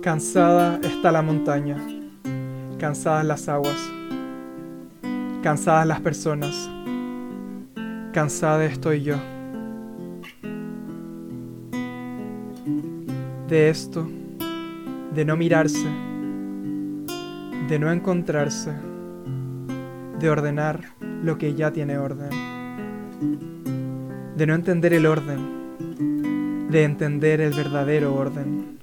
Cansada está la montaña, cansadas las aguas, cansadas las personas, cansada estoy yo. De esto, de no mirarse, de no encontrarse, de ordenar lo que ya tiene orden, de no entender el orden, de entender el verdadero orden.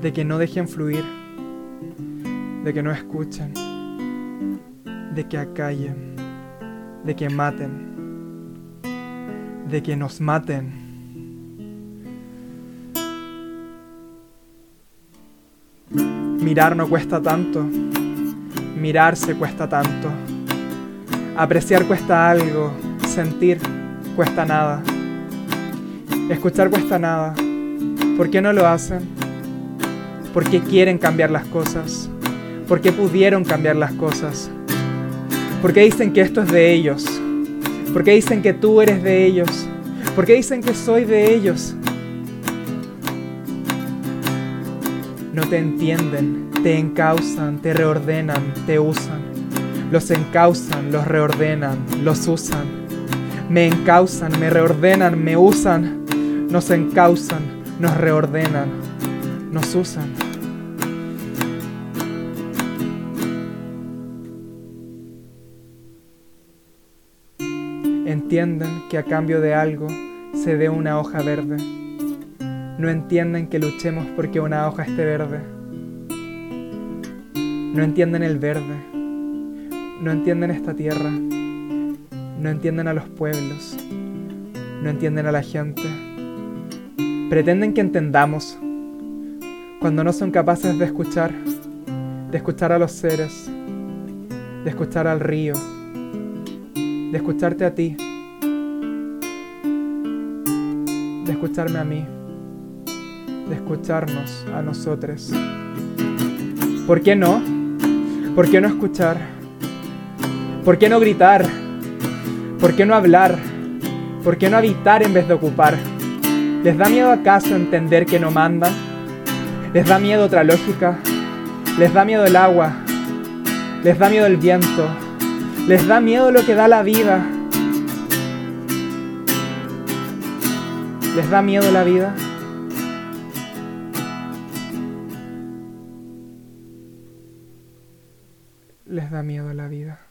de que no dejen fluir, de que no escuchen, de que acallen, de que maten, de que nos maten. Mirar no cuesta tanto, mirarse cuesta tanto, apreciar cuesta algo, sentir cuesta nada, escuchar cuesta nada. ¿Por qué no lo hacen? ¿Por qué quieren cambiar las cosas? ¿Por qué pudieron cambiar las cosas? ¿Por qué dicen que esto es de ellos? ¿Por qué dicen que tú eres de ellos? ¿Por qué dicen que soy de ellos? No te entienden, te encausan, te reordenan, te usan. Los encausan, los reordenan, los usan. Me encausan, me reordenan, me usan. Nos encausan, nos reordenan, nos usan. Entienden que a cambio de algo se dé una hoja verde. No entienden que luchemos porque una hoja esté verde. No entienden el verde. No entienden esta tierra. No entienden a los pueblos. No entienden a la gente. Pretenden que entendamos cuando no son capaces de escuchar, de escuchar a los seres, de escuchar al río, de escucharte a ti, de escucharme a mí, de escucharnos a nosotros. ¿Por qué no? ¿Por qué no escuchar? ¿Por qué no gritar? ¿Por qué no hablar? ¿Por qué no habitar en vez de ocupar? ¿Les da miedo acaso entender que no mandan? ¿Les da miedo otra lógica? ¿Les da miedo el agua? ¿Les da miedo el viento? ¿Les da miedo lo que da la vida? ¿Les da miedo la vida? Les da miedo la vida.